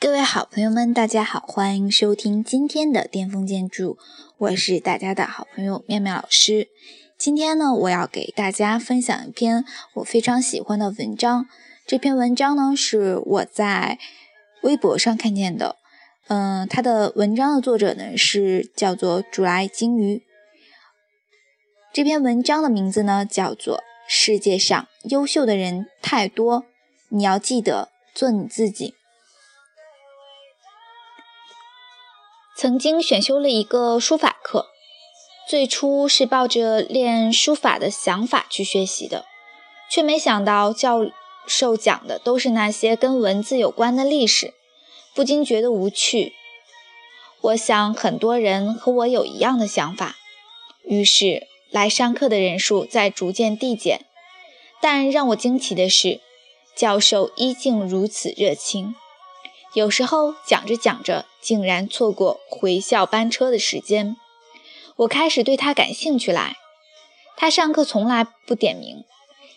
各位好朋友们，大家好，欢迎收听今天的巅峰建筑，我是大家的好朋友妙妙老师。今天呢，我要给大家分享一篇我非常喜欢的文章。这篇文章呢，是我在微博上看见的。嗯，它的文章的作者呢是叫做竹来金鱼。这篇文章的名字呢叫做《世界上优秀的人太多，你要记得做你自己》。曾经选修了一个书法课，最初是抱着练书法的想法去学习的，却没想到教授讲的都是那些跟文字有关的历史，不禁觉得无趣。我想很多人和我有一样的想法，于是来上课的人数在逐渐递减。但让我惊奇的是，教授依旧如此热情。有时候讲着讲着，竟然错过回校班车的时间。我开始对他感兴趣来。他上课从来不点名，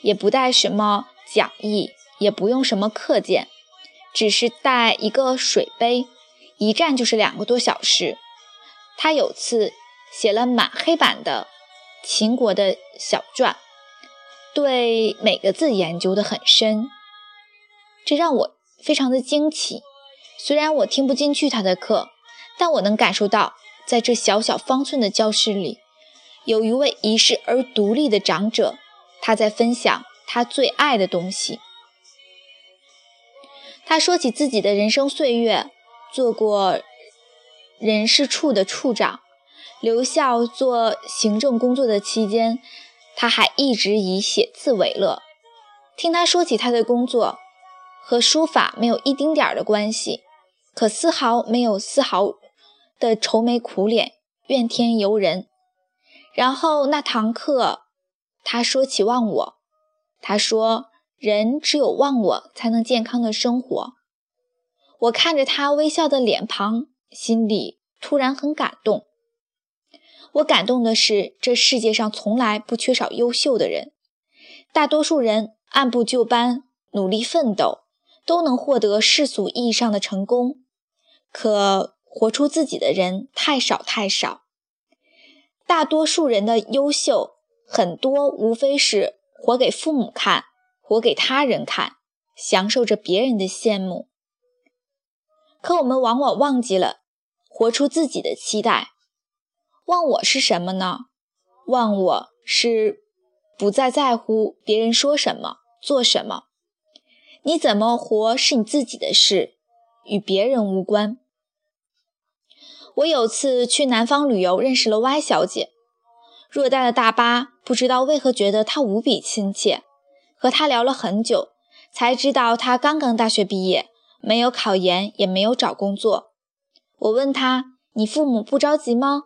也不带什么讲义，也不用什么课件，只是带一个水杯，一站就是两个多小时。他有次写了满黑板的秦国的小传，对每个字研究得很深，这让我非常的惊奇。虽然我听不进去他的课，但我能感受到，在这小小方寸的教室里，有一位遗世而独立的长者，他在分享他最爱的东西。他说起自己的人生岁月，做过人事处的处长，留校做行政工作的期间，他还一直以写字为乐。听他说起他的工作，和书法没有一丁点儿的关系。可丝毫没有丝毫的愁眉苦脸、怨天尤人。然后那堂课，他说起忘我，他说人只有忘我才能健康的生活。我看着他微笑的脸庞，心里突然很感动。我感动的是，这世界上从来不缺少优秀的人，大多数人按部就班、努力奋斗，都能获得世俗意义上的成功。可活出自己的人太少太少，大多数人的优秀，很多无非是活给父母看，活给他人看，享受着别人的羡慕。可我们往往忘记了活出自己的期待。忘我是什么呢？忘我是不再在乎别人说什么、做什么，你怎么活是你自己的事，与别人无关。我有次去南方旅游，认识了 Y 小姐。偌大的大巴，不知道为何觉得她无比亲切。和她聊了很久，才知道她刚刚大学毕业，没有考研，也没有找工作。我问她：“你父母不着急吗？”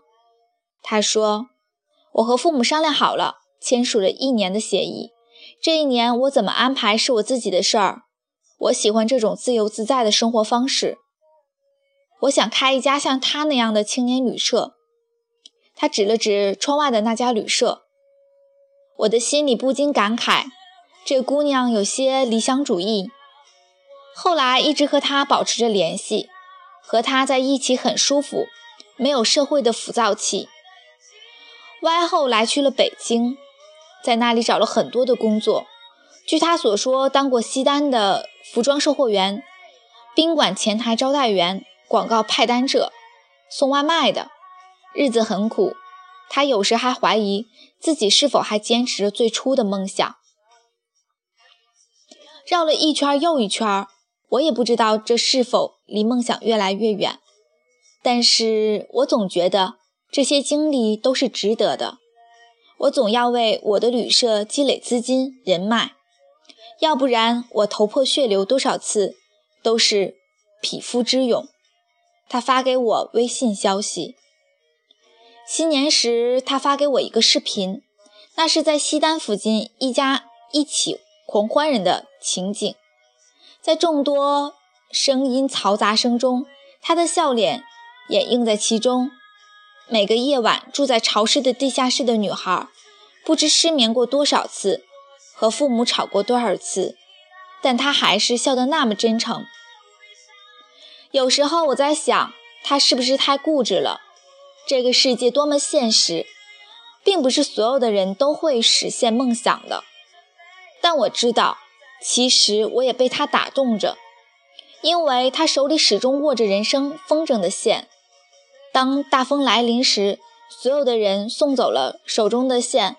她说：“我和父母商量好了，签署了一年的协议。这一年我怎么安排是我自己的事儿。我喜欢这种自由自在的生活方式。”我想开一家像他那样的青年旅社。他指了指窗外的那家旅社，我的心里不禁感慨，这姑娘有些理想主义。后来一直和他保持着联系，和他在一起很舒服，没有社会的浮躁气。歪后来去了北京，在那里找了很多的工作。据他所说，当过西单的服装售货员、宾馆前台招待员。广告派单者，送外卖的，日子很苦。他有时还怀疑自己是否还坚持着最初的梦想。绕了一圈又一圈，我也不知道这是否离梦想越来越远。但是我总觉得这些经历都是值得的。我总要为我的旅社积累资金人脉，要不然我头破血流多少次都是匹夫之勇。他发给我微信消息。新年时，他发给我一个视频，那是在西单附近一家一起狂欢人的情景。在众多声音嘈杂声中，他的笑脸掩映在其中。每个夜晚住在潮湿的地下室的女孩，不知失眠过多少次，和父母吵过多少次，但她还是笑得那么真诚。有时候我在想，他是不是太固执了？这个世界多么现实，并不是所有的人都会实现梦想的。但我知道，其实我也被他打动着，因为他手里始终握着人生风筝的线。当大风来临时，所有的人送走了手中的线，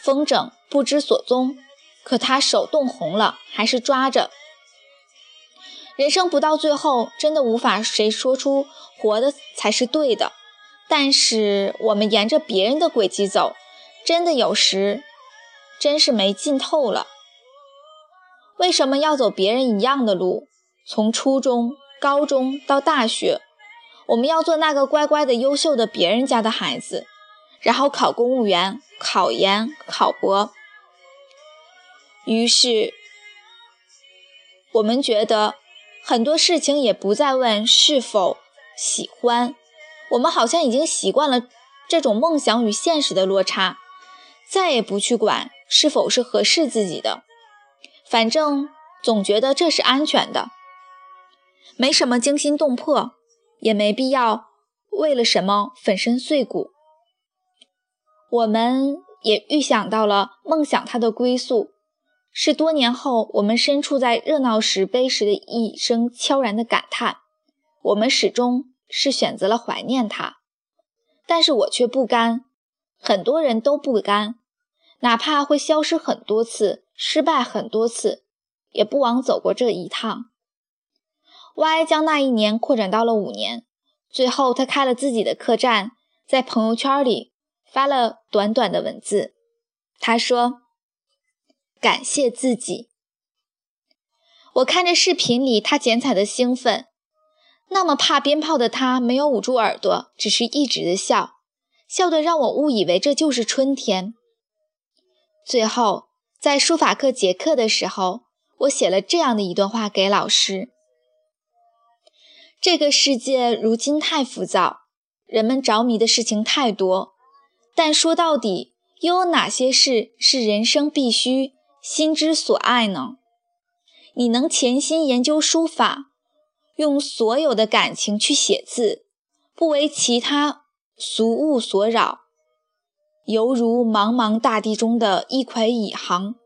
风筝不知所踪。可他手冻红了，还是抓着。人生不到最后，真的无法谁说出活的才是对的。但是我们沿着别人的轨迹走，真的有时真是没劲透了。为什么要走别人一样的路？从初中、高中到大学，我们要做那个乖乖的、优秀的别人家的孩子，然后考公务员、考研、考博。于是，我们觉得很多事情也不再问是否喜欢，我们好像已经习惯了这种梦想与现实的落差，再也不去管是否是合适自己的，反正总觉得这是安全的，没什么惊心动魄，也没必要为了什么粉身碎骨。我们也预想到了梦想它的归宿。是多年后，我们身处在热闹时悲时的一声悄然的感叹。我们始终是选择了怀念他，但是我却不甘。很多人都不甘，哪怕会消失很多次，失败很多次，也不枉走过这一趟。Y 将那一年扩展到了五年，最后他开了自己的客栈，在朋友圈里发了短短的文字。他说。感谢自己。我看着视频里他剪彩的兴奋，那么怕鞭炮的他没有捂住耳朵，只是一直的笑，笑得让我误以为这就是春天。最后，在书法课结课的时候，我写了这样的一段话给老师：这个世界如今太浮躁，人们着迷的事情太多，但说到底，又有哪些事是人生必须？心之所爱呢？你能潜心研究书法，用所有的感情去写字，不为其他俗物所扰，犹如茫茫大地中的一块蚁行。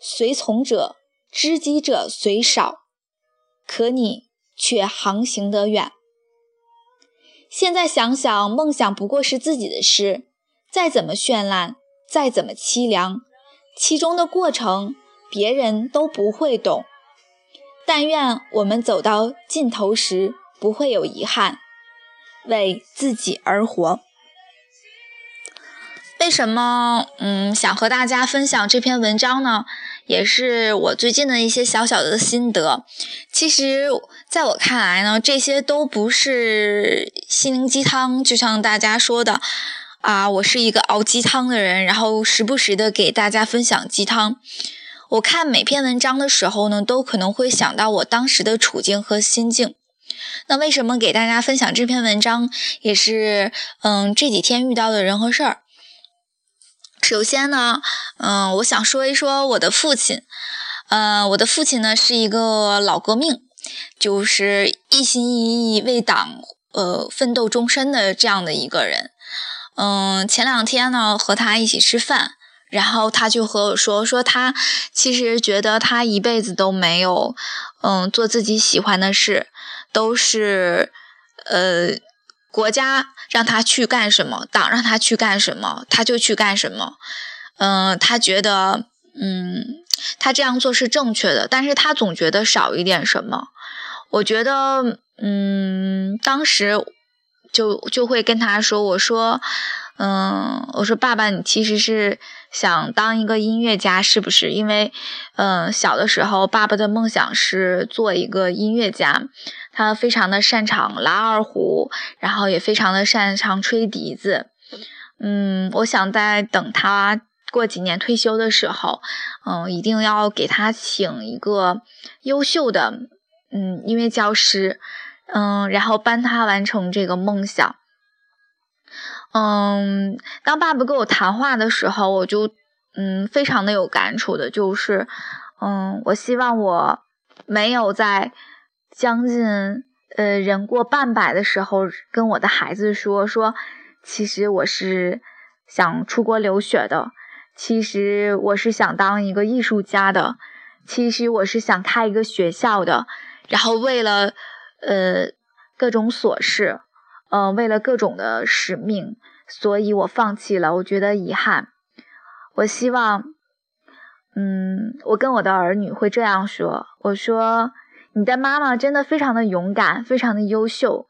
随从者、知己者虽少，可你却航行得远。现在想想，梦想不过是自己的事，再怎么绚烂，再怎么凄凉。其中的过程，别人都不会懂。但愿我们走到尽头时不会有遗憾，为自己而活。为什么嗯想和大家分享这篇文章呢？也是我最近的一些小小的心得。其实，在我看来呢，这些都不是心灵鸡汤，就像大家说的。啊，我是一个熬鸡汤的人，然后时不时的给大家分享鸡汤。我看每篇文章的时候呢，都可能会想到我当时的处境和心境。那为什么给大家分享这篇文章，也是嗯这几天遇到的人和事儿。首先呢，嗯，我想说一说我的父亲。呃，我的父亲呢是一个老革命，就是一心一意为党呃奋斗终身的这样的一个人。嗯，前两天呢和他一起吃饭，然后他就和我说，说他其实觉得他一辈子都没有，嗯，做自己喜欢的事，都是，呃，国家让他去干什么，党让他去干什么，他就去干什么。嗯，他觉得，嗯，他这样做是正确的，但是他总觉得少一点什么。我觉得，嗯，当时。就就会跟他说：“我说，嗯，我说爸爸，你其实是想当一个音乐家，是不是？因为，嗯，小的时候爸爸的梦想是做一个音乐家，他非常的擅长拉二胡，然后也非常的擅长吹笛子。嗯，我想在等他过几年退休的时候，嗯，一定要给他请一个优秀的嗯音乐教师。”嗯，然后帮他完成这个梦想。嗯，当爸爸跟我谈话的时候，我就嗯非常的有感触的，就是嗯，我希望我没有在将近呃人过半百的时候，跟我的孩子说说，其实我是想出国留学的，其实我是想当一个艺术家的，其实我是想开一个学校的，然后为了呃各种琐事，呃为了各种的使命，所以我放弃了，我觉得遗憾。我希望，嗯，我跟我的儿女会这样说：我说，你的妈妈真的非常的勇敢，非常的优秀，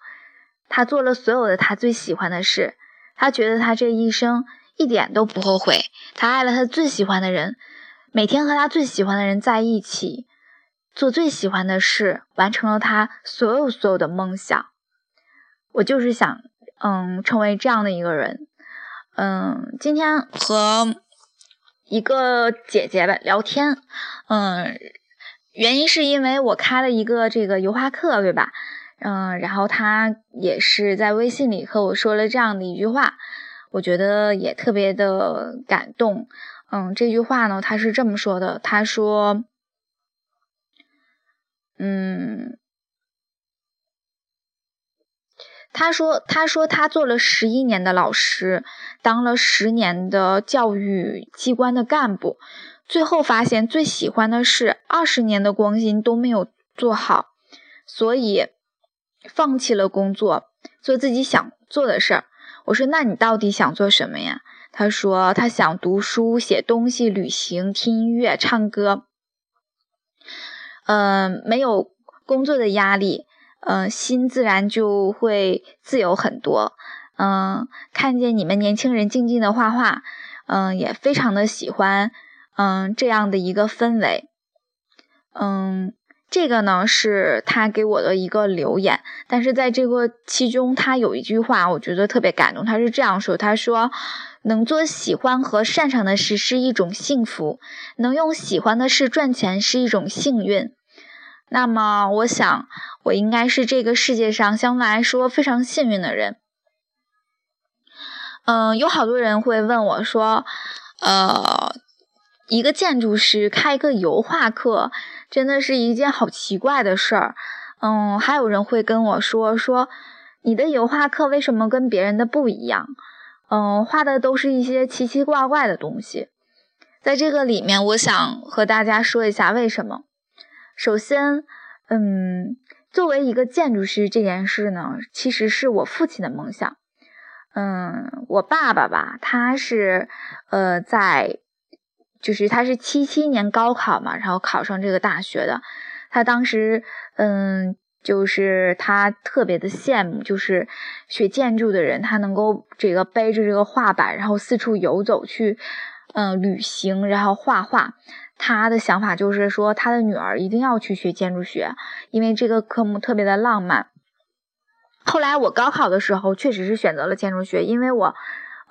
她做了所有的她最喜欢的事，她觉得她这一生一点都不后悔，她爱了她最喜欢的人，每天和她最喜欢的人在一起，做最喜欢的事，完成了他所有所有的梦想。我就是想，嗯，成为这样的一个人，嗯，今天和。一个姐姐吧聊天，嗯，原因是因为我开了一个这个油画课，对吧？嗯，然后她也是在微信里和我说了这样的一句话，我觉得也特别的感动。嗯，这句话呢，她是这么说的，她说，嗯。他说：“他说他做了十一年的老师，当了十年的教育机关的干部，最后发现最喜欢的是二十年的光阴都没有做好，所以放弃了工作，做自己想做的事儿。”我说：“那你到底想做什么呀？”他说：“他想读书、写东西、旅行、听音乐、唱歌，嗯，没有工作的压力。”嗯，心自然就会自由很多。嗯，看见你们年轻人静静的画画，嗯，也非常的喜欢。嗯，这样的一个氛围。嗯，这个呢是他给我的一个留言，但是在这个其中，他有一句话，我觉得特别感动。他是这样说：“他说，能做喜欢和擅长的事是一种幸福，能用喜欢的事赚钱是一种幸运。”那么，我想，我应该是这个世界上相对来说非常幸运的人。嗯，有好多人会问我说：“呃，一个建筑师开一个油画课，真的是一件好奇怪的事儿。”嗯，还有人会跟我说：“说你的油画课为什么跟别人的不一样？嗯，画的都是一些奇奇怪怪的东西。”在这个里面，我想和大家说一下为什么。首先，嗯，作为一个建筑师这件事呢，其实是我父亲的梦想。嗯，我爸爸吧，他是呃在，就是他是七七年高考嘛，然后考上这个大学的。他当时，嗯，就是他特别的羡慕，就是学建筑的人，他能够这个背着这个画板，然后四处游走去，嗯，旅行，然后画画。他的想法就是说，他的女儿一定要去学建筑学，因为这个科目特别的浪漫。后来我高考的时候，确实是选择了建筑学，因为我，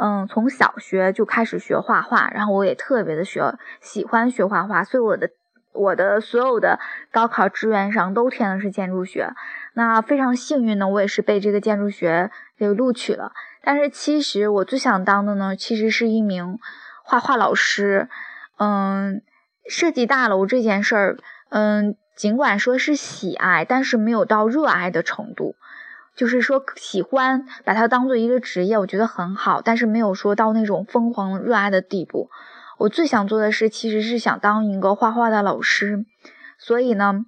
嗯，从小学就开始学画画，然后我也特别的学喜欢学画画，所以我的我的所有的高考志愿上都填的是建筑学。那非常幸运呢，我也是被这个建筑学给录取了。但是其实我最想当的呢，其实是一名画画老师，嗯。设计大楼这件事儿，嗯，尽管说是喜爱，但是没有到热爱的程度。就是说喜欢把它当做一个职业，我觉得很好，但是没有说到那种疯狂热爱的地步。我最想做的事其实是想当一个画画的老师，所以呢，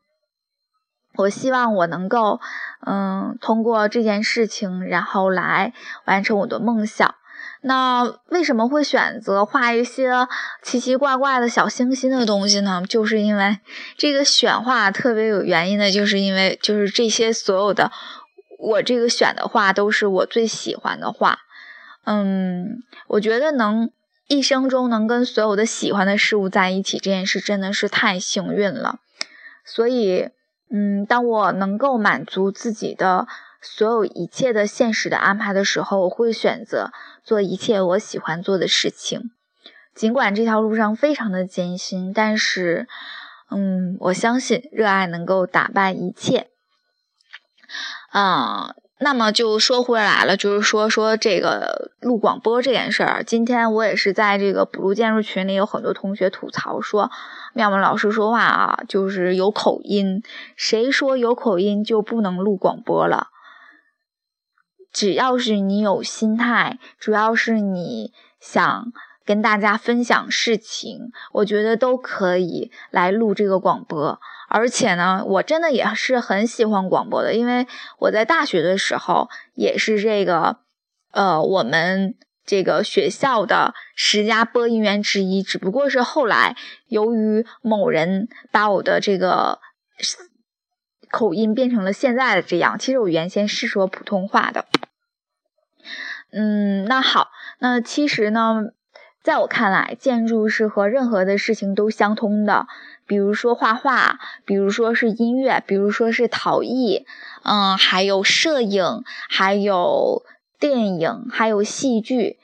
我希望我能够，嗯，通过这件事情，然后来完成我的梦想。那为什么会选择画一些奇奇怪怪的小星星的东西呢？就是因为这个选画特别有原因的，就是因为就是这些所有的我这个选的画都是我最喜欢的画。嗯，我觉得能一生中能跟所有的喜欢的事物在一起这件事真的是太幸运了。所以，嗯，当我能够满足自己的。所有一切的现实的安排的时候，我会选择做一切我喜欢做的事情，尽管这条路上非常的艰辛，但是，嗯，我相信热爱能够打败一切。啊，那么就说回来了，就是说说这个录广播这件事儿。今天我也是在这个补录建筑群里，有很多同学吐槽说，妙妙老师说话啊，就是有口音。谁说有口音就不能录广播了？只要是你有心态，主要是你想跟大家分享事情，我觉得都可以来录这个广播。而且呢，我真的也是很喜欢广播的，因为我在大学的时候也是这个，呃，我们这个学校的十佳播音员之一。只不过是后来由于某人把我的这个口音变成了现在的这样，其实我原先是说普通话的。嗯，那好，那其实呢，在我看来，建筑是和任何的事情都相通的。比如说画画，比如说是音乐，比如说是陶艺，嗯，还有摄影，还有电影，还有戏剧。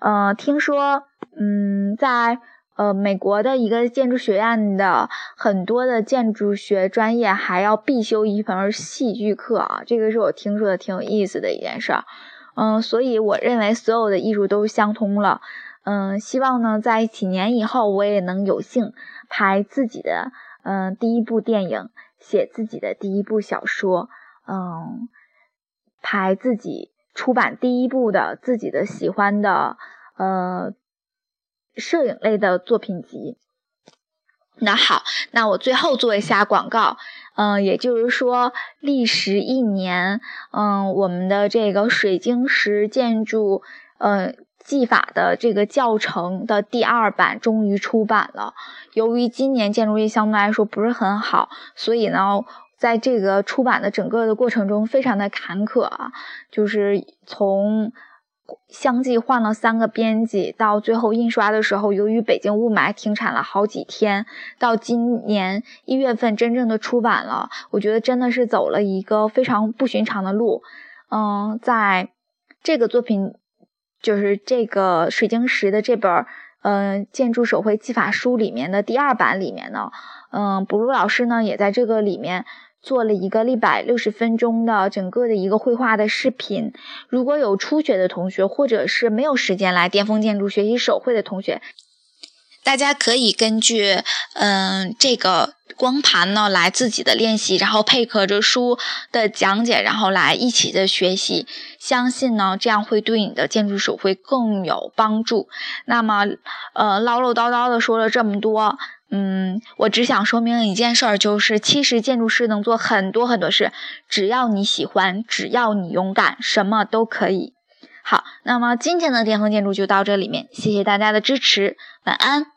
呃，听说，嗯，在呃美国的一个建筑学院的很多的建筑学专业还要必修一门戏剧课啊，这个是我听说的挺有意思的一件事儿。嗯，所以我认为所有的艺术都相通了。嗯，希望呢，在几年以后，我也能有幸。拍自己的嗯第一部电影，写自己的第一部小说，嗯，拍自己出版第一部的自己的喜欢的呃摄影类的作品集。那好，那我最后做一下广告，嗯，也就是说，历时一年，嗯，我们的这个水晶石建筑，嗯。技法的这个教程的第二版终于出版了。由于今年建筑业相对来说不是很好，所以呢，在这个出版的整个的过程中非常的坎坷啊。就是从相继换了三个编辑，到最后印刷的时候，由于北京雾霾停产了好几天，到今年一月份真正的出版了。我觉得真的是走了一个非常不寻常的路。嗯，在这个作品。就是这个水晶石的这本嗯建筑手绘技法书里面的第二版里面呢，嗯，布鲁老师呢也在这个里面做了一个一百六十分钟的整个的一个绘画的视频。如果有初学的同学，或者是没有时间来巅峰建筑学习手绘的同学，大家可以根据嗯这个。光盘呢，来自己的练习，然后配合着书的讲解，然后来一起的学习。相信呢，这样会对你的建筑手绘更有帮助。那么，呃，唠唠叨叨的说了这么多，嗯，我只想说明一件事儿，就是其实建筑师能做很多很多事，只要你喜欢，只要你勇敢，什么都可以。好，那么今天的巅峰建筑就到这里面，谢谢大家的支持，晚安。